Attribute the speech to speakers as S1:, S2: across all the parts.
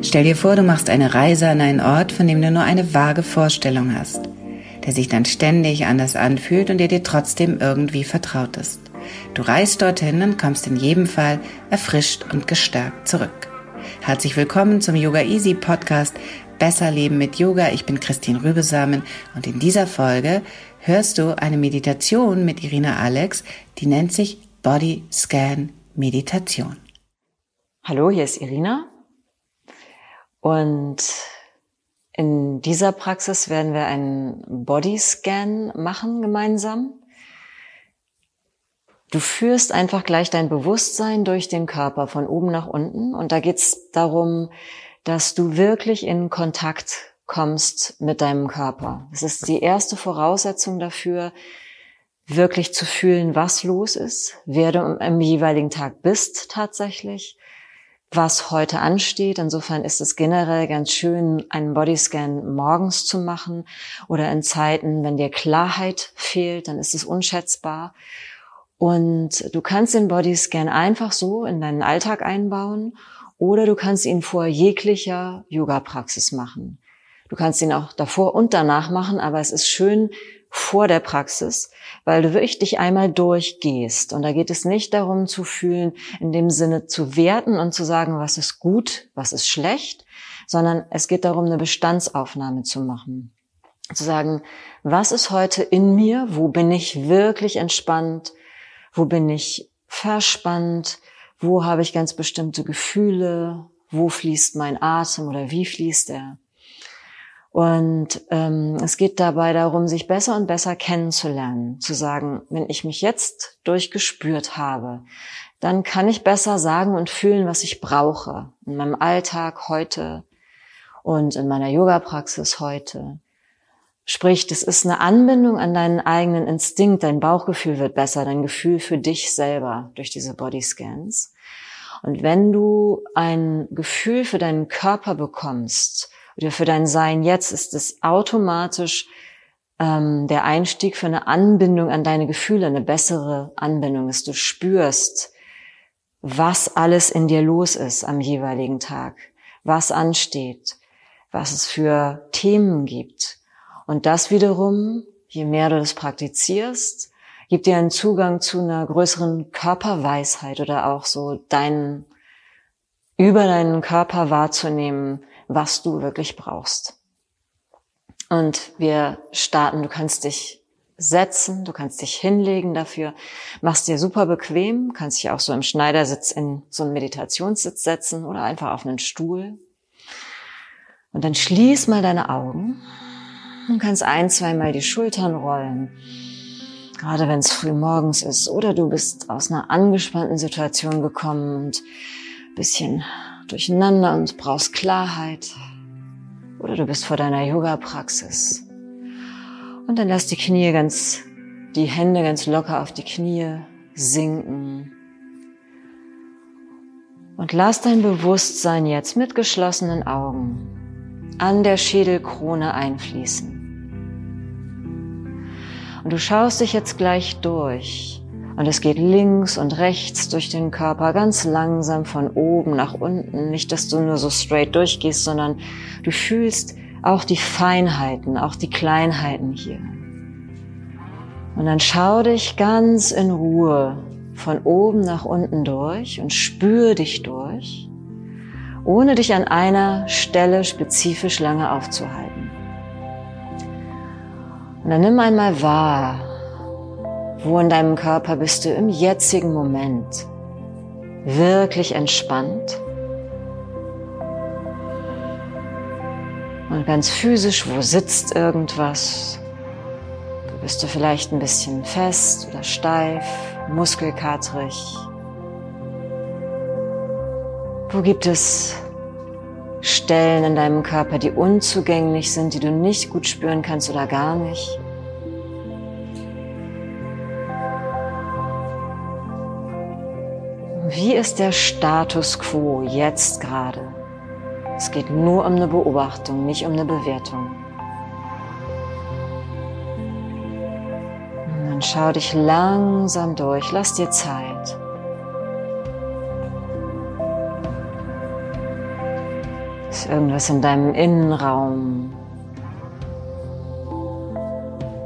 S1: Stell dir vor, du machst eine Reise an einen Ort, von dem du nur eine vage Vorstellung hast, der sich dann ständig anders anfühlt und der dir trotzdem irgendwie vertraut ist. Du reist dorthin und kommst in jedem Fall erfrischt und gestärkt zurück. Herzlich willkommen zum Yoga Easy Podcast Besser Leben mit Yoga. Ich bin Christine Rübesamen und in dieser Folge hörst du eine Meditation mit Irina Alex, die nennt sich Body Scan Meditation.
S2: Hallo, hier ist Irina. Und in dieser Praxis werden wir einen Bodyscan machen gemeinsam. Du führst einfach gleich dein Bewusstsein durch den Körper von oben nach unten. Und da geht es darum, dass du wirklich in Kontakt kommst mit deinem Körper. Das ist die erste Voraussetzung dafür, wirklich zu fühlen, was los ist, wer du am jeweiligen Tag bist tatsächlich was heute ansteht. Insofern ist es generell ganz schön, einen Bodyscan morgens zu machen oder in Zeiten, wenn dir Klarheit fehlt, dann ist es unschätzbar. Und du kannst den Bodyscan einfach so in deinen Alltag einbauen oder du kannst ihn vor jeglicher Yoga-Praxis machen. Du kannst ihn auch davor und danach machen, aber es ist schön, vor der Praxis, weil du wirklich dich einmal durchgehst. Und da geht es nicht darum zu fühlen, in dem Sinne zu werten und zu sagen, was ist gut, was ist schlecht, sondern es geht darum, eine Bestandsaufnahme zu machen. Zu sagen, was ist heute in mir? Wo bin ich wirklich entspannt? Wo bin ich verspannt? Wo habe ich ganz bestimmte Gefühle? Wo fließt mein Atem oder wie fließt er? Und ähm, es geht dabei darum, sich besser und besser kennenzulernen, zu sagen, wenn ich mich jetzt durchgespürt habe, dann kann ich besser sagen und fühlen, was ich brauche in meinem Alltag heute und in meiner Yoga-Praxis heute. Sprich, das ist eine Anbindung an deinen eigenen Instinkt, dein Bauchgefühl wird besser, dein Gefühl für dich selber durch diese Bodyscans. Und wenn du ein Gefühl für deinen Körper bekommst, oder für dein Sein jetzt ist es automatisch ähm, der Einstieg für eine Anbindung an deine Gefühle, eine bessere Anbindung, dass du spürst, was alles in dir los ist am jeweiligen Tag, was ansteht, was es für Themen gibt. Und das wiederum, je mehr du das praktizierst, gibt dir einen Zugang zu einer größeren Körperweisheit oder auch so deinen, über deinen Körper wahrzunehmen, was du wirklich brauchst. Und wir starten, du kannst dich setzen, du kannst dich hinlegen dafür, machst dir super bequem, kannst dich auch so im Schneidersitz in so einen Meditationssitz setzen oder einfach auf einen Stuhl. Und dann schließ mal deine Augen und kannst ein, zweimal die Schultern rollen. Gerade wenn es früh morgens ist oder du bist aus einer angespannten Situation gekommen und bisschen durcheinander und brauchst Klarheit. Oder du bist vor deiner Yoga-Praxis. Und dann lass die Knie ganz, die Hände ganz locker auf die Knie sinken. Und lass dein Bewusstsein jetzt mit geschlossenen Augen an der Schädelkrone einfließen. Und du schaust dich jetzt gleich durch und es geht links und rechts durch den Körper ganz langsam von oben nach unten. Nicht, dass du nur so straight durchgehst, sondern du fühlst auch die Feinheiten, auch die Kleinheiten hier. Und dann schau dich ganz in Ruhe von oben nach unten durch und spür dich durch, ohne dich an einer Stelle spezifisch lange aufzuhalten. Und dann nimm einmal wahr, wo in deinem Körper bist du im jetzigen Moment wirklich entspannt? Und ganz physisch, wo sitzt irgendwas? Bist du vielleicht ein bisschen fest oder steif, muskelkatrig? Wo gibt es Stellen in deinem Körper, die unzugänglich sind, die du nicht gut spüren kannst oder gar nicht? Wie ist der Status quo jetzt gerade? Es geht nur um eine Beobachtung, nicht um eine Bewertung. Und dann schau dich langsam durch, lass dir Zeit. Ist irgendwas in deinem Innenraum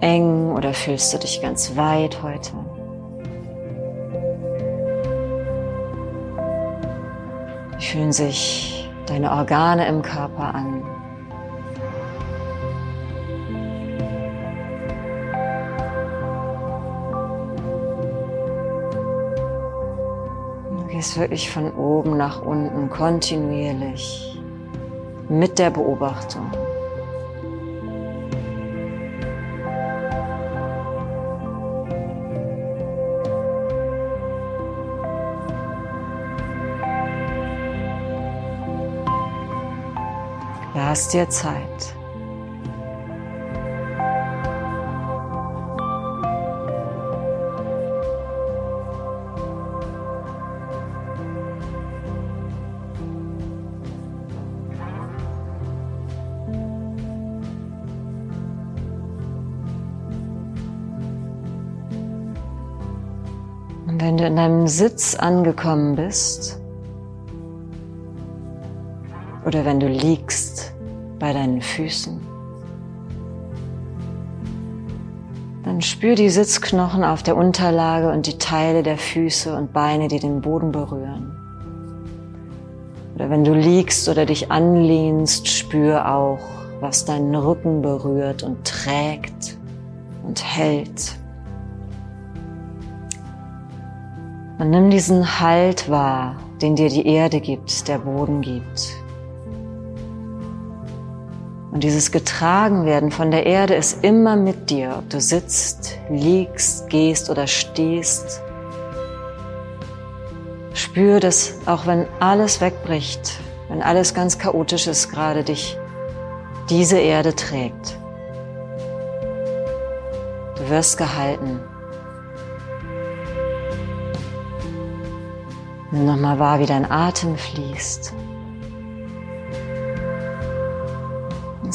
S2: eng oder fühlst du dich ganz weit heute? Wie fühlen sich deine Organe im Körper an? Du gehst wirklich von oben nach unten kontinuierlich mit der Beobachtung. Lass dir Zeit. Und wenn du in deinem Sitz angekommen bist, oder wenn du liegst bei deinen Füßen, dann spür die Sitzknochen auf der Unterlage und die Teile der Füße und Beine, die den Boden berühren. Oder wenn du liegst oder dich anlehnst, spür auch, was deinen Rücken berührt und trägt und hält. Und nimm diesen Halt wahr, den dir die Erde gibt, der Boden gibt. Und dieses Getragenwerden von der Erde ist immer mit dir, ob du sitzt, liegst, gehst oder stehst. Spür, dass auch wenn alles wegbricht, wenn alles ganz chaotisch ist, gerade dich diese Erde trägt. Du wirst gehalten. Nimm nochmal wahr, wie dein Atem fließt.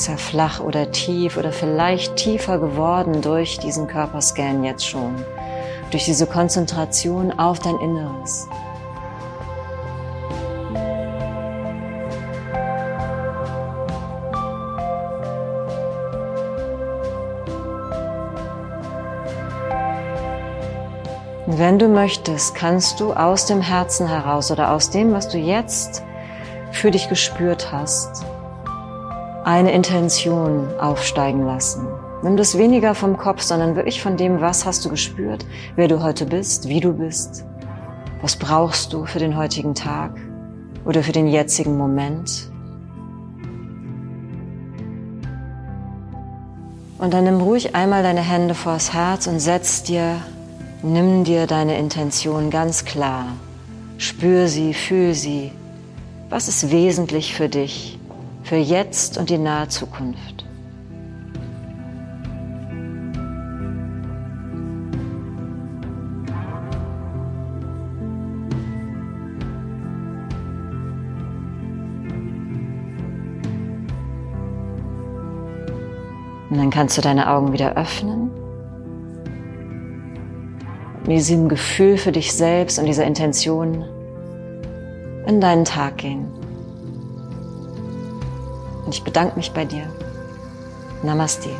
S2: Er flach oder tief oder vielleicht tiefer geworden durch diesen Körperscan jetzt schon, durch diese Konzentration auf dein Inneres. wenn du möchtest, kannst du aus dem Herzen heraus oder aus dem, was du jetzt für dich gespürt hast, eine Intention aufsteigen lassen. Nimm das weniger vom Kopf, sondern wirklich von dem, was hast du gespürt, wer du heute bist, wie du bist, was brauchst du für den heutigen Tag oder für den jetzigen Moment. Und dann nimm ruhig einmal deine Hände vors Herz und setz dir, nimm dir deine Intention ganz klar. Spür sie, fühl sie. Was ist wesentlich für dich? Für jetzt und die nahe Zukunft. Und dann kannst du deine Augen wieder öffnen. Mit diesem Gefühl für dich selbst und dieser Intention in deinen Tag gehen. Und ich bedanke mich bei dir. Namaste.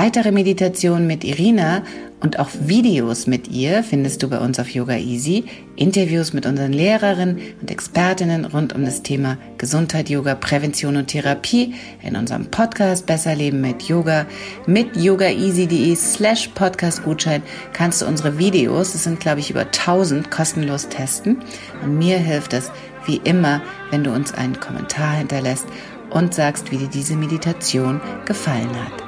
S1: Weitere Meditationen mit Irina und auch Videos mit ihr findest du bei uns auf Yoga Easy, Interviews mit unseren Lehrerinnen und Expertinnen rund um das Thema Gesundheit, Yoga, Prävention und Therapie in unserem Podcast Besser Leben mit Yoga. Mit yogaeasy.de slash Podcast-Gutschein kannst du unsere Videos, das sind glaube ich über 1000, kostenlos testen. Und mir hilft es wie immer, wenn du uns einen Kommentar hinterlässt und sagst, wie dir diese Meditation gefallen hat.